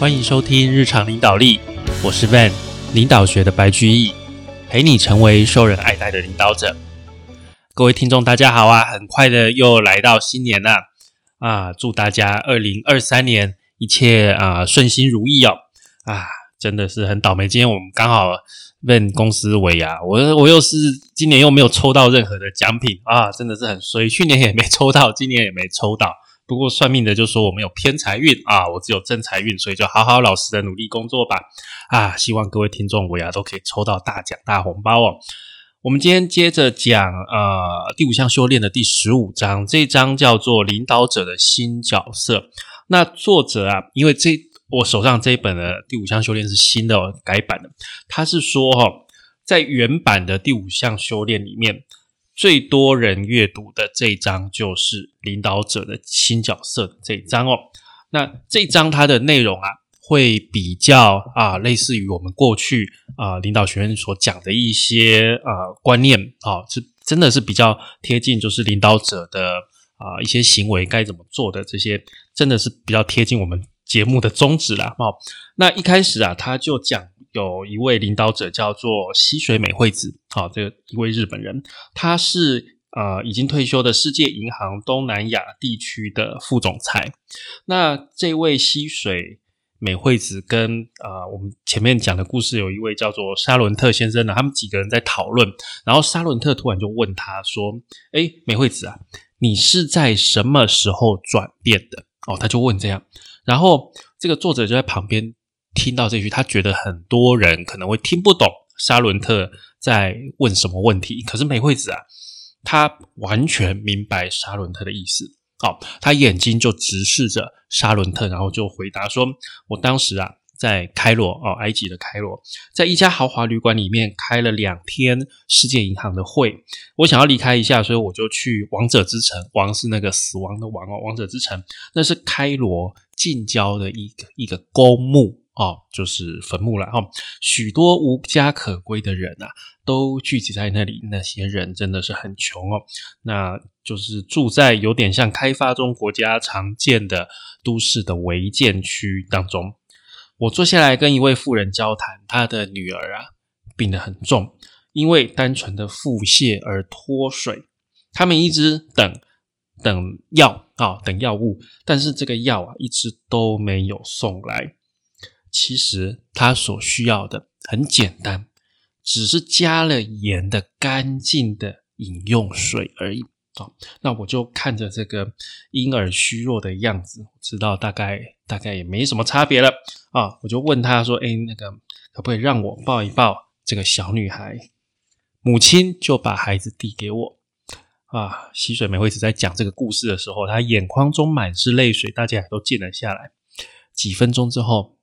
欢迎收听日常领导力，我是 Van，领导学的白居易，陪你成为受人爱戴的领导者。各位听众，大家好啊！很快的又来到新年了啊！祝大家二零二三年一切啊顺心如意哦！啊，真的是很倒霉，今天我们刚好问公司尾牙，我我又是今年又没有抽到任何的奖品啊，真的是很衰。去年也没抽到，今年也没抽到。不过算命的就说我们有偏财运啊，我只有正财运，所以就好好老实的努力工作吧。啊，希望各位听众尾牙都可以抽到大奖大红包哦。我们今天接着讲呃第五项修炼的第十五章，这一章叫做领导者的新角色。那作者啊，因为这我手上这一本的第五项修炼是新的哦改版的，他是说哈，在原版的第五项修炼里面。最多人阅读的这一章就是领导者的新角色这一章哦。那这一章它的内容啊，会比较啊，类似于我们过去啊领导学院所讲的一些啊观念啊，是真的是比较贴近，就是领导者的啊一些行为该怎么做的这些，真的是比较贴近我们节目的宗旨啦。哦，那一开始啊，他就讲。有一位领导者叫做溪水美惠子，好，这个一位日本人，他是呃已经退休的世界银行东南亚地区的副总裁。那这位溪水美惠子跟啊我们前面讲的故事有一位叫做沙伦特先生呢，他们几个人在讨论，然后沙伦特突然就问他说：“哎，美惠子啊，你是在什么时候转变的？”哦，他就问这样，然后这个作者就在旁边。听到这句，他觉得很多人可能会听不懂沙伦特在问什么问题。可是美惠子啊，他完全明白沙伦特的意思。好，他眼睛就直视着沙伦特，然后就回答说：“我当时啊，在开罗哦，埃及的开罗，在一家豪华旅馆里面开了两天世界银行的会。我想要离开一下，所以我就去王者之城。王是那个死亡的王哦，王者之城，那是开罗近郊的一个一个公墓。”哦，就是坟墓了哈，许多无家可归的人啊，都聚集在那里。那些人真的是很穷哦，那就是住在有点像开发中国家常见的都市的违建区当中。我坐下来跟一位妇人交谈，她的女儿啊病得很重，因为单纯的腹泻而脱水。他们一直等等药啊，等药物，但是这个药啊一直都没有送来。其实他所需要的很简单，只是加了盐的干净的饮用水而已。哦，那我就看着这个婴儿虚弱的样子，知道大概大概也没什么差别了啊。我就问他说：“哎，那个可不可以让我抱一抱这个小女孩？”母亲就把孩子递给我。啊，溪水美惠子在讲这个故事的时候，她眼眶中满是泪水，大家也都静了下来。几分钟之后。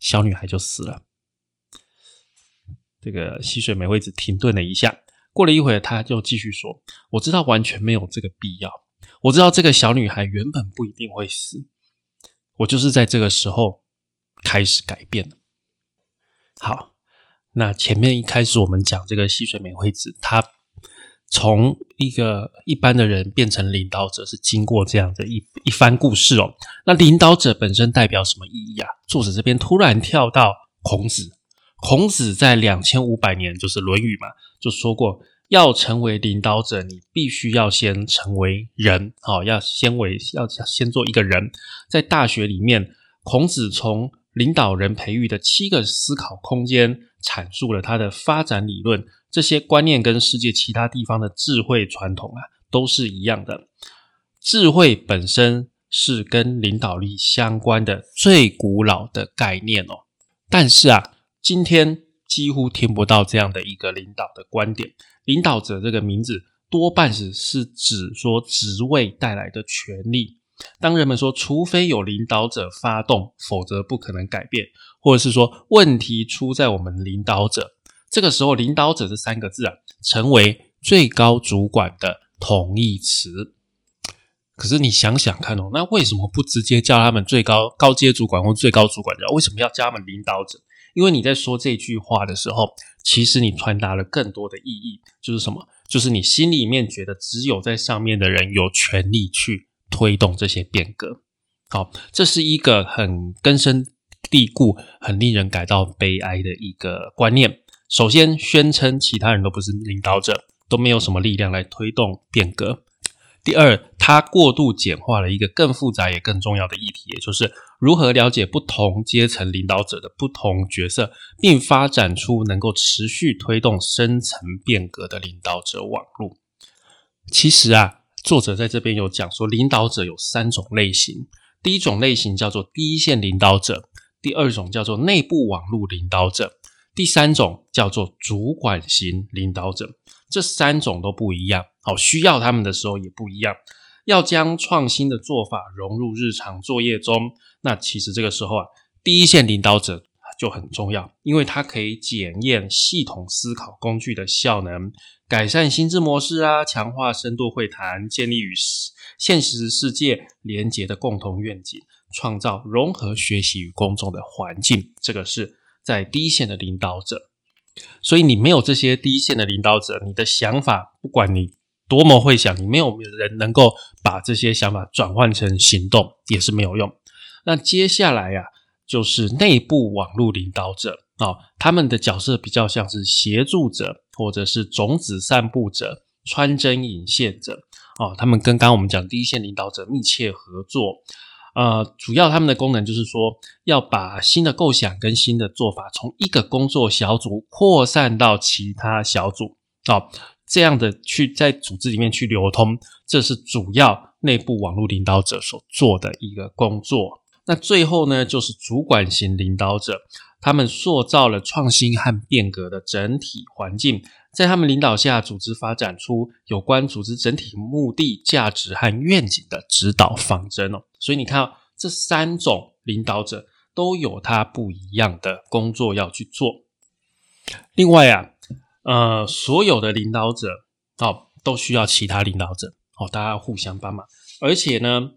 小女孩就死了。这个溪水美惠子停顿了一下，过了一会，她就继续说：“我知道完全没有这个必要。我知道这个小女孩原本不一定会死。我就是在这个时候开始改变了。”好，那前面一开始我们讲这个溪水美惠子，她。从一个一般的人变成领导者，是经过这样的一一番故事哦。那领导者本身代表什么意义啊？作者这边突然跳到孔子，孔子在两千五百年，就是《论语》嘛，就说过，要成为领导者，你必须要先成为人，好，要先为要先做一个人。在大学里面，孔子从领导人培育的七个思考空间，阐述了他的发展理论。这些观念跟世界其他地方的智慧传统啊，都是一样的。智慧本身是跟领导力相关的最古老的概念哦。但是啊，今天几乎听不到这样的一个领导的观点。领导者这个名字多半是是指说职位带来的权利。当人们说除非有领导者发动，否则不可能改变，或者是说问题出在我们领导者。这个时候，“领导者”这三个字啊，成为最高主管的同义词。可是你想想看哦，那为什么不直接叫他们最高高阶主管或最高主管？为什么要叫他们领导者？因为你在说这句话的时候，其实你传达了更多的意义，就是什么？就是你心里面觉得只有在上面的人有权利去推动这些变革。好，这是一个很根深地固、很令人感到悲哀的一个观念。首先，宣称其他人都不是领导者，都没有什么力量来推动变革。第二，它过度简化了一个更复杂也更重要的议题，也就是如何了解不同阶层领导者的不同角色，并发展出能够持续推动深层变革的领导者网络。其实啊，作者在这边有讲说，领导者有三种类型，第一种类型叫做第一线领导者，第二种叫做内部网络领导者。第三种叫做主管型领导者，这三种都不一样。好，需要他们的时候也不一样。要将创新的做法融入日常作业中，那其实这个时候啊，第一线领导者就很重要，因为它可以检验系统思考工具的效能，改善心智模式啊，强化深度会谈，建立与现实世界连结的共同愿景，创造融合学习与公众的环境。这个是。在第一线的领导者，所以你没有这些第一线的领导者，你的想法不管你多么会想，你没有人能够把这些想法转换成行动，也是没有用。那接下来呀，就是内部网络领导者啊，他们的角色比较像是协助者，或者是种子散布者、穿针引线者啊，他们跟刚刚我们讲第一线领导者密切合作。呃，主要他们的功能就是说，要把新的构想跟新的做法从一个工作小组扩散到其他小组，哦，这样的去在组织里面去流通，这是主要内部网络领导者所做的一个工作。那最后呢，就是主管型领导者，他们塑造了创新和变革的整体环境。在他们领导下，组织发展出有关组织整体目的、价值和愿景的指导方针哦。所以你看，这三种领导者都有他不一样的工作要去做。另外啊，呃，所有的领导者哦，都需要其他领导者哦，大家互相帮忙。而且呢，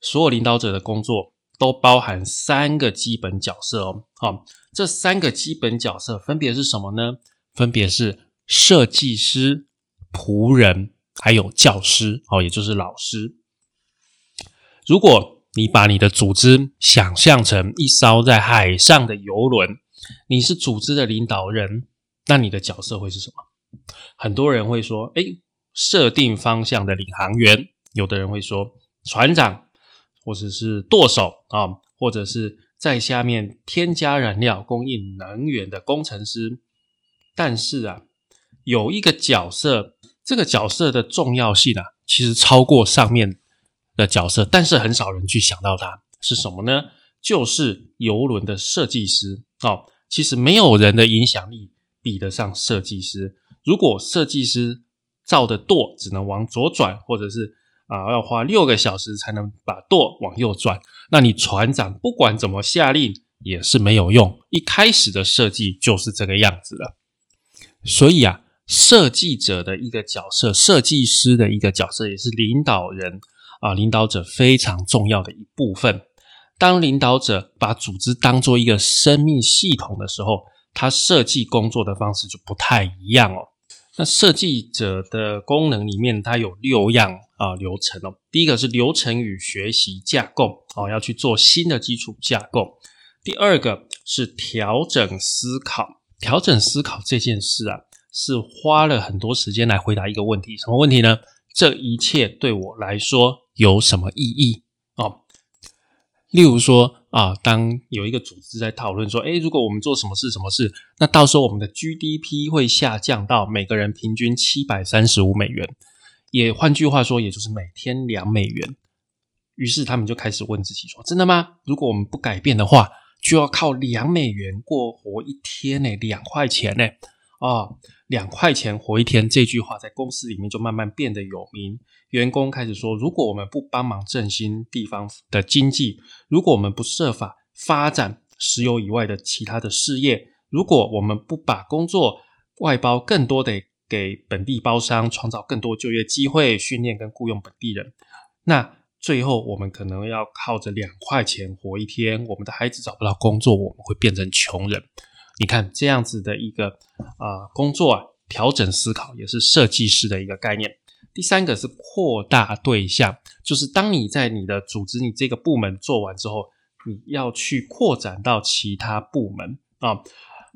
所有领导者的工作都包含三个基本角色哦。好，这三个基本角色分别是什么呢？分别是。设计师、仆人，还有教师，哦，也就是老师。如果你把你的组织想象成一艘在海上的游轮，你是组织的领导人，那你的角色会是什么？很多人会说：“哎，设定方向的领航员。”有的人会说：“船长，或者是舵手啊，或者是在下面添加燃料、供应能源的工程师。”但是啊。有一个角色，这个角色的重要性啊，其实超过上面的角色，但是很少人去想到它是什么呢？就是游轮的设计师哦。其实没有人的影响力比得上设计师。如果设计师造的舵只能往左转，或者是啊要花六个小时才能把舵往右转，那你船长不管怎么下令也是没有用。一开始的设计就是这个样子了，所以啊。设计者的一个角色，设计师的一个角色，也是领导人啊，领导者非常重要的一部分。当领导者把组织当做一个生命系统的时候，他设计工作的方式就不太一样哦。那设计者的功能里面，它有六样啊流程哦。第一个是流程与学习架构哦，要去做新的基础架构。第二个是调整思考，调整思考这件事啊。是花了很多时间来回答一个问题，什么问题呢？这一切对我来说有什么意义？哦，例如说啊，当有一个组织在讨论说，诶，如果我们做什么事，什么事，那到时候我们的 GDP 会下降到每个人平均七百三十五美元，也换句话说，也就是每天两美元。于是他们就开始问自己说：真的吗？如果我们不改变的话，就要靠两美元过活一天呢？两块钱呢？啊，两块钱活一天这句话在公司里面就慢慢变得有名。员工开始说：“如果我们不帮忙振兴地方的经济，如果我们不设法发展石油以外的其他的事业，如果我们不把工作外包更多的给本地包商，创造更多就业机会，训练跟雇佣本地人，那最后我们可能要靠着两块钱活一天。我们的孩子找不到工作，我们会变成穷人。”你看这样子的一个啊工作啊，调整思考也是设计师的一个概念。第三个是扩大对象，就是当你在你的组织、你这个部门做完之后，你要去扩展到其他部门啊。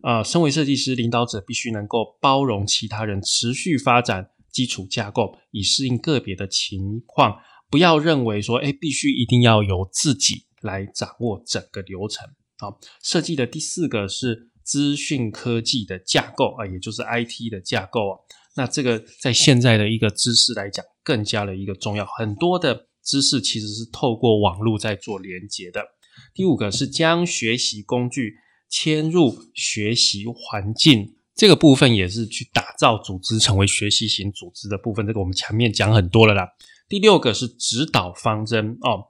呃，身为设计师，领导者必须能够包容其他人，持续发展基础架构，以适应个别的情况。不要认为说，哎，必须一定要由自己来掌握整个流程。好，设计的第四个是资讯科技的架构啊，也就是 IT 的架构啊。那这个在现在的一个知识来讲，更加的一个重要。很多的知识其实是透过网络在做连接的。第五个是将学习工具。迁入学习环境这个部分，也是去打造组织成为学习型组织的部分。这个我们前面讲很多了啦。第六个是指导方针哦，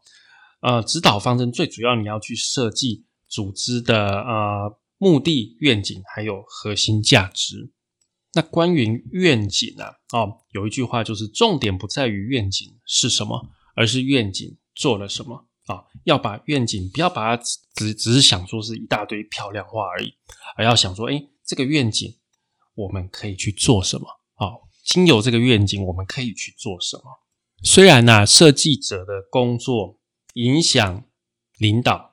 呃，指导方针最主要你要去设计组织的呃目的、愿景还有核心价值。那关于愿景呢？哦，有一句话就是重点不在于愿景是什么，而是愿景做了什么。啊，要把愿景不要把它只只是想说是一大堆漂亮话而已，而要想说，哎，这个愿景我们可以去做什么？好，经由这个愿景，我们可以去做什么？虽然呢，设计者的工作影响领导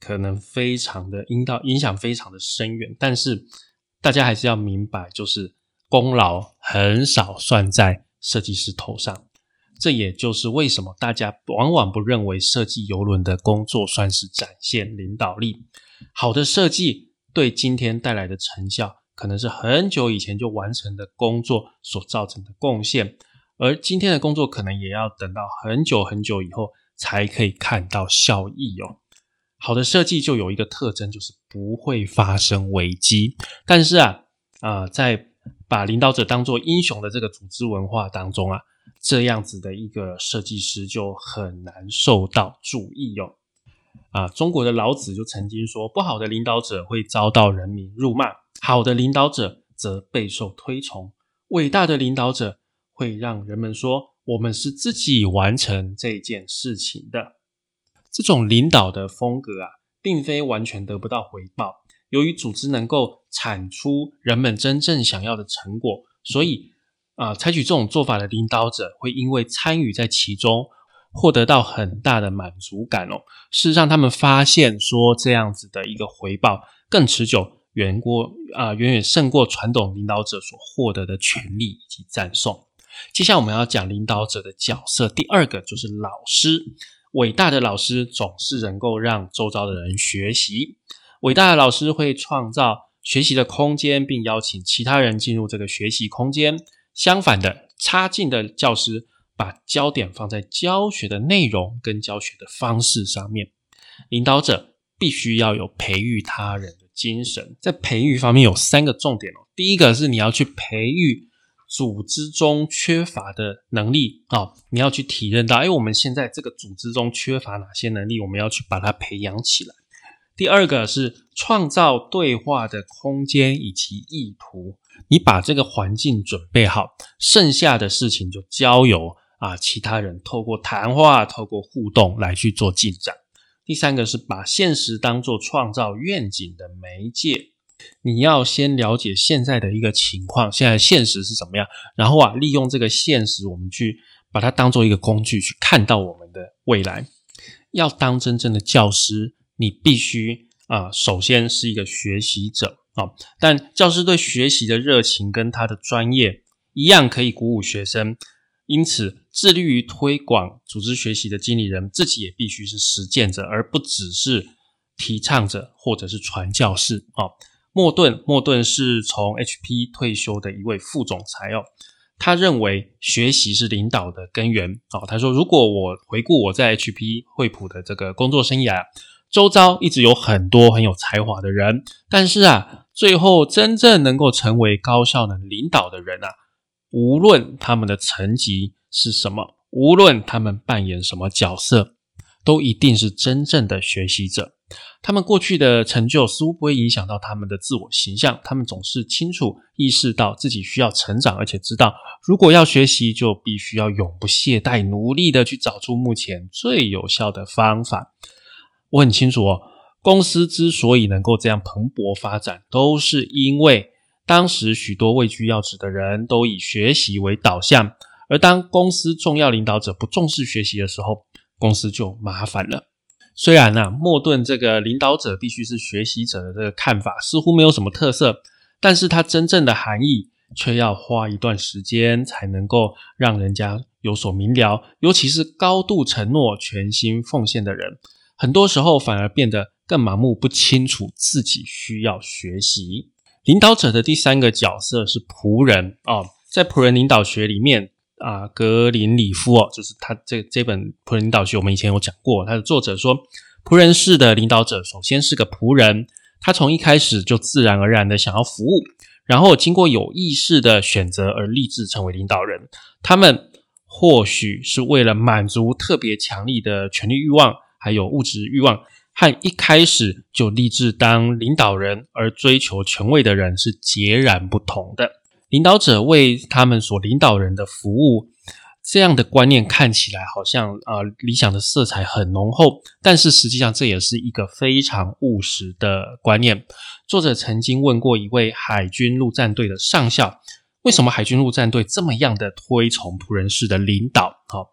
可能非常的引导影响非常的深远，但是大家还是要明白，就是功劳很少算在设计师头上。这也就是为什么大家往往不认为设计游轮的工作算是展现领导力。好的设计对今天带来的成效，可能是很久以前就完成的工作所造成的贡献，而今天的工作可能也要等到很久很久以后才可以看到效益哦。好的设计就有一个特征，就是不会发生危机。但是啊啊，在把领导者当做英雄的这个组织文化当中啊。这样子的一个设计师就很难受到注意哦。啊，中国的老子就曾经说，不好的领导者会遭到人民辱骂，好的领导者则备受推崇。伟大的领导者会让人们说，我们是自己完成这件事情的。这种领导的风格啊，并非完全得不到回报。由于组织能够产出人们真正想要的成果，所以。啊，采取这种做法的领导者会因为参与在其中，获得到很大的满足感哦。事实上，他们发现说这样子的一个回报更持久，远过啊，远远胜过传统领导者所获得的权利以及赞颂。接下来我们要讲领导者的角色，第二个就是老师。伟大的老师总是能够让周遭的人学习，伟大的老师会创造学习的空间，并邀请其他人进入这个学习空间。相反的，差劲的教师把焦点放在教学的内容跟教学的方式上面。领导者必须要有培育他人的精神，在培育方面有三个重点哦。第一个是你要去培育组织中缺乏的能力啊，你要去体认到，哎，我们现在这个组织中缺乏哪些能力，我们要去把它培养起来。第二个是创造对话的空间以及意图。你把这个环境准备好，剩下的事情就交由啊其他人透过谈话、透过互动来去做进展。第三个是把现实当做创造愿景的媒介。你要先了解现在的一个情况，现在现实是怎么样，然后啊利用这个现实，我们去把它当做一个工具去看到我们的未来。要当真正的教师，你必须啊首先是一个学习者。啊，但教师对学习的热情跟他的专业一样，可以鼓舞学生。因此，致力于推广组织学习的经理人自己也必须是实践者，而不只是提倡者或者是传教士。哦，莫顿，莫顿是从 HP 退休的一位副总裁哦。他认为学习是领导的根源。哦，他说，如果我回顾我在 HP 惠普的这个工作生涯。周遭一直有很多很有才华的人，但是啊，最后真正能够成为高效能领导的人啊，无论他们的层级是什么，无论他们扮演什么角色，都一定是真正的学习者。他们过去的成就似乎不会影响到他们的自我形象，他们总是清楚意识到自己需要成长，而且知道如果要学习，就必须要永不懈怠，努力的去找出目前最有效的方法。我很清楚哦，公司之所以能够这样蓬勃发展，都是因为当时许多位居要职的人都以学习为导向。而当公司重要领导者不重视学习的时候，公司就麻烦了。虽然呢，莫顿这个领导者必须是学习者的这个看法似乎没有什么特色，但是它真正的含义却要花一段时间才能够让人家有所明了。尤其是高度承诺、全心奉献的人，很多时候反而变得更盲目，不清楚自己需要学习。领导者的第三个角色是仆人哦，在仆人领导学里面。啊，格林里夫哦，就是他这这本《仆人领导学》，我们以前有讲过。他的作者说，仆人式的领导者首先是个仆人，他从一开始就自然而然的想要服务，然后经过有意识的选择而立志成为领导人。他们或许是为了满足特别强力的权力欲望，还有物质欲望，和一开始就立志当领导人而追求权位的人是截然不同的。领导者为他们所领导人的服务，这样的观念看起来好像啊理想的色彩很浓厚，但是实际上这也是一个非常务实的观念。作者曾经问过一位海军陆战队的上校，为什么海军陆战队这么样的推崇仆人式的领导？好，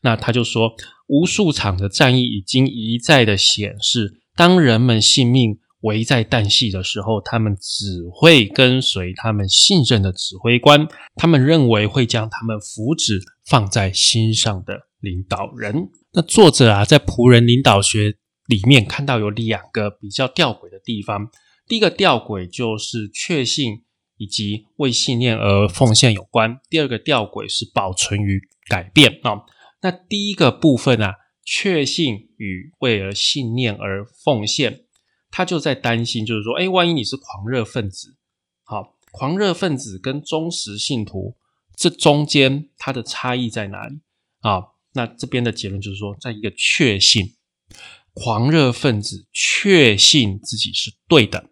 那他就说，无数场的战役已经一再的显示，当人们性命。危在旦夕的时候，他们只会跟随他们信任的指挥官，他们认为会将他们福祉放在心上的领导人。那作者啊，在仆人领导学里面看到有两个比较吊诡的地方。第一个吊诡就是确信以及为信念而奉献有关；第二个吊诡是保存与改变啊。那第一个部分啊，确信与为了信念而奉献。他就在担心，就是说，哎，万一你是狂热分子，好，狂热分子跟忠实信徒这中间它的差异在哪里啊？那这边的结论就是说，在一个确信，狂热分子确信自己是对的。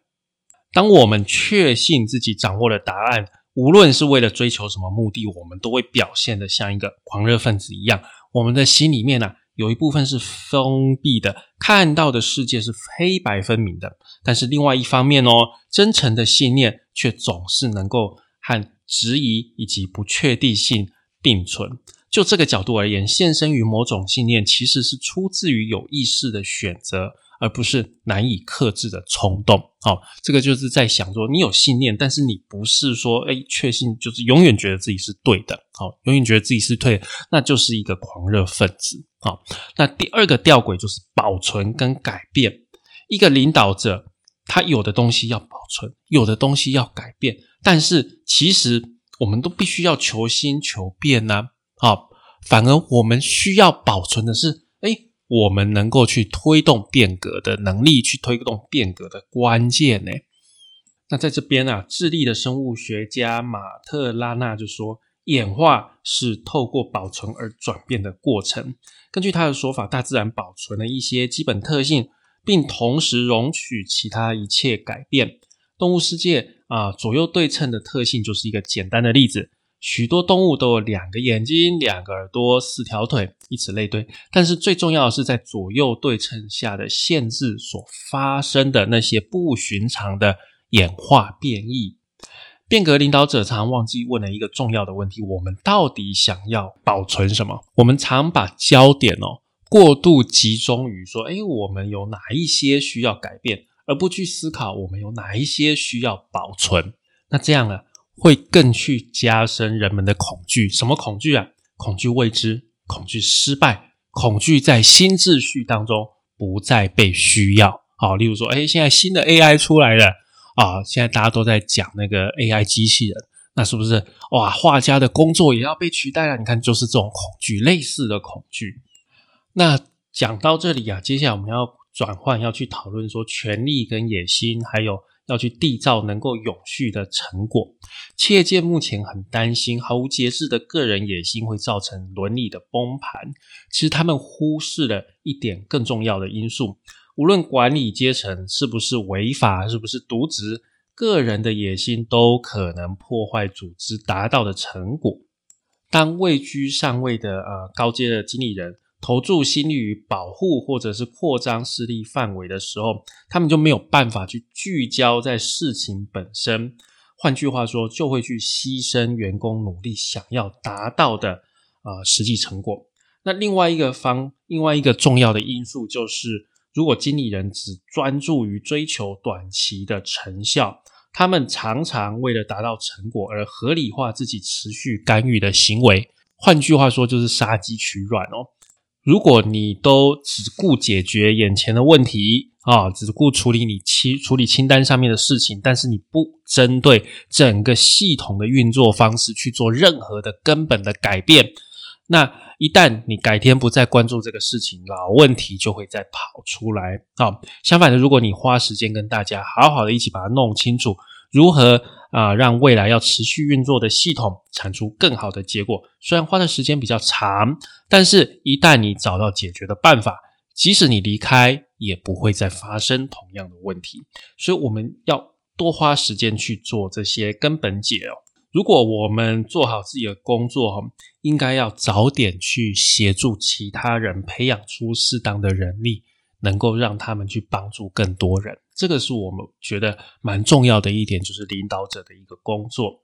当我们确信自己掌握了答案，无论是为了追求什么目的，我们都会表现的像一个狂热分子一样。我们的心里面呢？有一部分是封闭的，看到的世界是黑白分明的。但是另外一方面哦，真诚的信念却总是能够和质疑以及不确定性并存。就这个角度而言，献身于某种信念，其实是出自于有意识的选择。而不是难以克制的冲动，好，这个就是在想说，你有信念，但是你不是说，哎，确信就是永远觉得自己是对的，好，永远觉得自己是对，那就是一个狂热分子，好。那第二个吊诡就是保存跟改变，一个领导者他有的东西要保存，有的东西要改变，但是其实我们都必须要求新求变呢，好，反而我们需要保存的是，我们能够去推动变革的能力，去推动变革的关键呢？那在这边啊，智利的生物学家马特拉纳就说，演化是透过保存而转变的过程。根据他的说法，大自然保存了一些基本特性，并同时容许其他一切改变。动物世界啊，左右对称的特性就是一个简单的例子。许多动物都有两个眼睛、两个耳朵、四条腿，以此类推。但是最重要的是，在左右对称下的限制所发生的那些不寻常的演化变异。变革领导者常忘记问了一个重要的问题：我们到底想要保存什么？我们常把焦点哦过度集中于说，哎，我们有哪一些需要改变，而不去思考我们有哪一些需要保存。那这样呢？会更去加深人们的恐惧，什么恐惧啊？恐惧未知，恐惧失败，恐惧在新秩序当中不再被需要。好，例如说，哎，现在新的 AI 出来了啊，现在大家都在讲那个 AI 机器人，那是不是哇？画家的工作也要被取代了？你看，就是这种恐惧，类似的恐惧。那讲到这里啊，接下来我们要转换，要去讨论说，权力跟野心，还有。要去缔造能够永续的成果，企业界目前很担心毫无节制的个人野心会造成伦理的崩盘。其实他们忽视了一点更重要的因素：无论管理阶层是不是违法，是不是渎职，个人的野心都可能破坏组织达到的成果。当位居上位的呃高阶的经理人。投注心力于保护或者是扩张势力范围的时候，他们就没有办法去聚焦在事情本身。换句话说，就会去牺牲员工努力想要达到的呃实际成果。那另外一个方，另外一个重要的因素就是如果经理人只专注于追求短期的成效，他们常常为了达到成果而合理化自己持续干预的行为。换句话说，就是杀鸡取卵哦。如果你都只顾解决眼前的问题啊，只顾处理你清处理清单上面的事情，但是你不针对整个系统的运作方式去做任何的根本的改变，那一旦你改天不再关注这个事情，老问题就会再跑出来啊。相反的，如果你花时间跟大家好好的一起把它弄清楚，如何？啊，让未来要持续运作的系统产出更好的结果，虽然花的时间比较长，但是一旦你找到解决的办法，即使你离开，也不会再发生同样的问题。所以我们要多花时间去做这些根本解哦。如果我们做好自己的工作，应该要早点去协助其他人，培养出适当的人力。能够让他们去帮助更多人，这个是我们觉得蛮重要的一点，就是领导者的一个工作。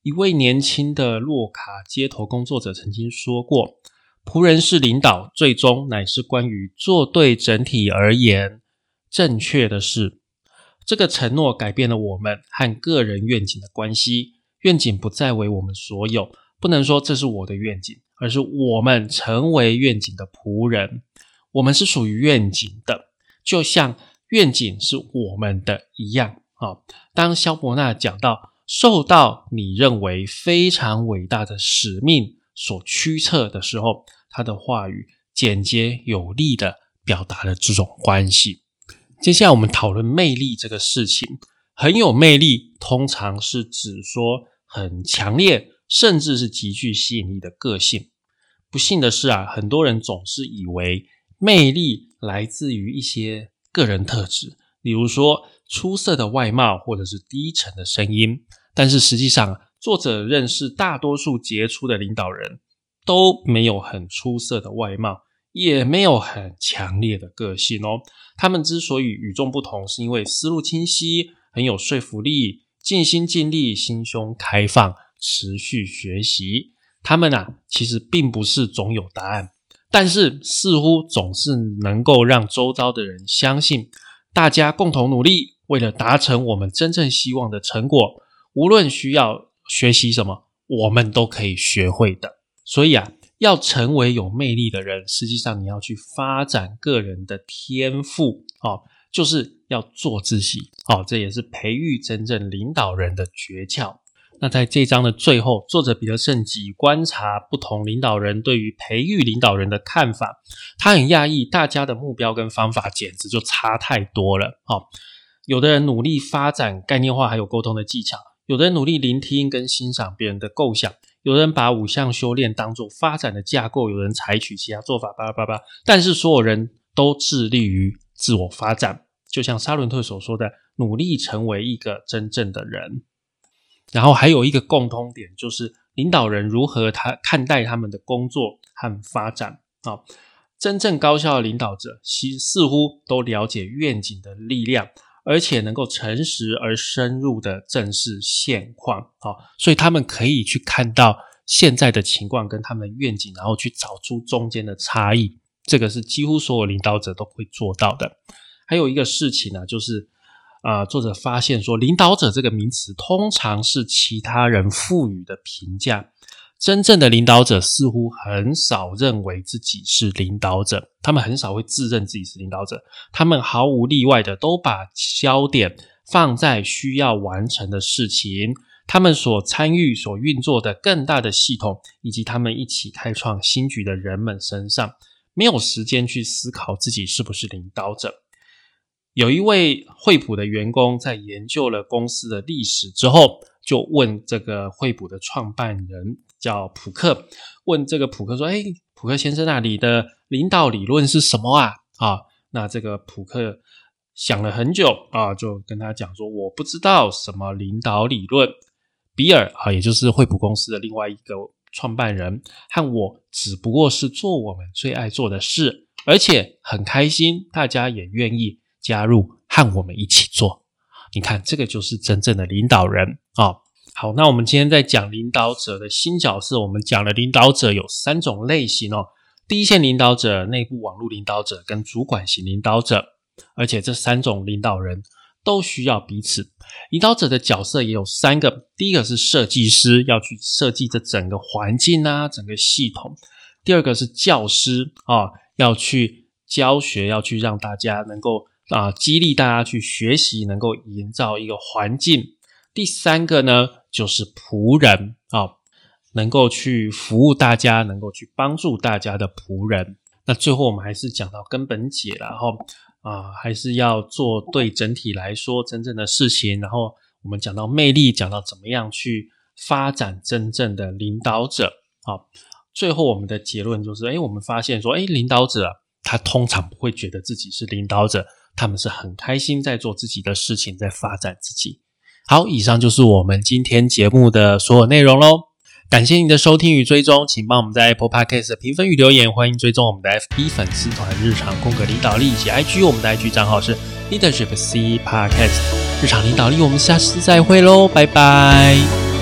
一位年轻的洛卡街头工作者曾经说过：“仆人是领导，最终乃是关于做对整体而言正确的事。”这个承诺改变了我们和个人愿景的关系。愿景不再为我们所有，不能说这是我的愿景，而是我们成为愿景的仆人。我们是属于愿景的，就像愿景是我们的一样啊。当肖伯纳讲到受到你认为非常伟大的使命所驱策的时候，他的话语简洁有力的表达了这种关系。接下来我们讨论魅力这个事情，很有魅力，通常是指说很强烈，甚至是极具吸引力的个性。不幸的是啊，很多人总是以为。魅力来自于一些个人特质，比如说出色的外貌，或者是低沉的声音。但是实际上，作者认识大多数杰出的领导人都没有很出色的外貌，也没有很强烈的个性哦。他们之所以与众不同，是因为思路清晰，很有说服力，尽心尽力，心胸开放，持续学习。他们啊，其实并不是总有答案。但是似乎总是能够让周遭的人相信，大家共同努力，为了达成我们真正希望的成果，无论需要学习什么，我们都可以学会的。所以啊，要成为有魅力的人，实际上你要去发展个人的天赋哦，就是要做自己哦，这也是培育真正领导人的诀窍。那在这章的最后，作者彼得圣吉观察不同领导人对于培育领导人的看法，他很讶异，大家的目标跟方法简直就差太多了。哦，有的人努力发展概念化还有沟通的技巧，有的人努力聆听跟欣赏别人的构想，有的人把五项修炼当做发展的架构，有人采取其他做法，巴拉巴拉。但是所有人都致力于自我发展，就像沙伦特所说的，努力成为一个真正的人。然后还有一个共通点，就是领导人如何他看待他们的工作和发展啊。真正高效的领导者，其似乎都了解愿景的力量，而且能够诚实而深入的正视现况啊。所以他们可以去看到现在的情况跟他们的愿景，然后去找出中间的差异。这个是几乎所有领导者都会做到的。还有一个事情呢，就是。啊，作者发现说，领导者这个名词通常是其他人赋予的评价。真正的领导者似乎很少认为自己是领导者，他们很少会自认自己是领导者。他们毫无例外的都把焦点放在需要完成的事情，他们所参与、所运作的更大的系统，以及他们一起开创新局的人们身上，没有时间去思考自己是不是领导者。有一位惠普的员工在研究了公司的历史之后，就问这个惠普的创办人叫普克，问这个普克说：“哎，普克先生啊，你的领导理论是什么啊？”啊，那这个普克想了很久啊，就跟他讲说：“我不知道什么领导理论。”比尔啊，也就是惠普公司的另外一个创办人，和我只不过是做我们最爱做的事，而且很开心，大家也愿意。加入和我们一起做，你看这个就是真正的领导人啊！好，那我们今天在讲领导者的新角色，我们讲了领导者有三种类型哦。第一线领导者、内部网络领导者跟主管型领导者，而且这三种领导人都需要彼此。领导者的角色也有三个：第一个是设计师，要去设计这整个环境啊，整个系统；第二个是教师啊，要去教学，要去让大家能够啊激励大家去学习，能够营造一个环境；第三个呢，就是仆人啊。能够去服务大家，能够去帮助大家的仆人。那最后我们还是讲到根本解，然后啊，还是要做对整体来说真正的事情。然后我们讲到魅力，讲到怎么样去发展真正的领导者。好，最后我们的结论就是：哎，我们发现说，哎，领导者他通常不会觉得自己是领导者，他们是很开心在做自己的事情，在发展自己。好，以上就是我们今天节目的所有内容喽。感谢您的收听与追踪，请帮我们在 Apple Podcast 评分与留言。欢迎追踪我们的 FB 粉丝团“日常空格领导力”以及 IG，我们的 IG 账号是 Leadership C Podcast 日常领导力。我们下次再会喽，拜拜。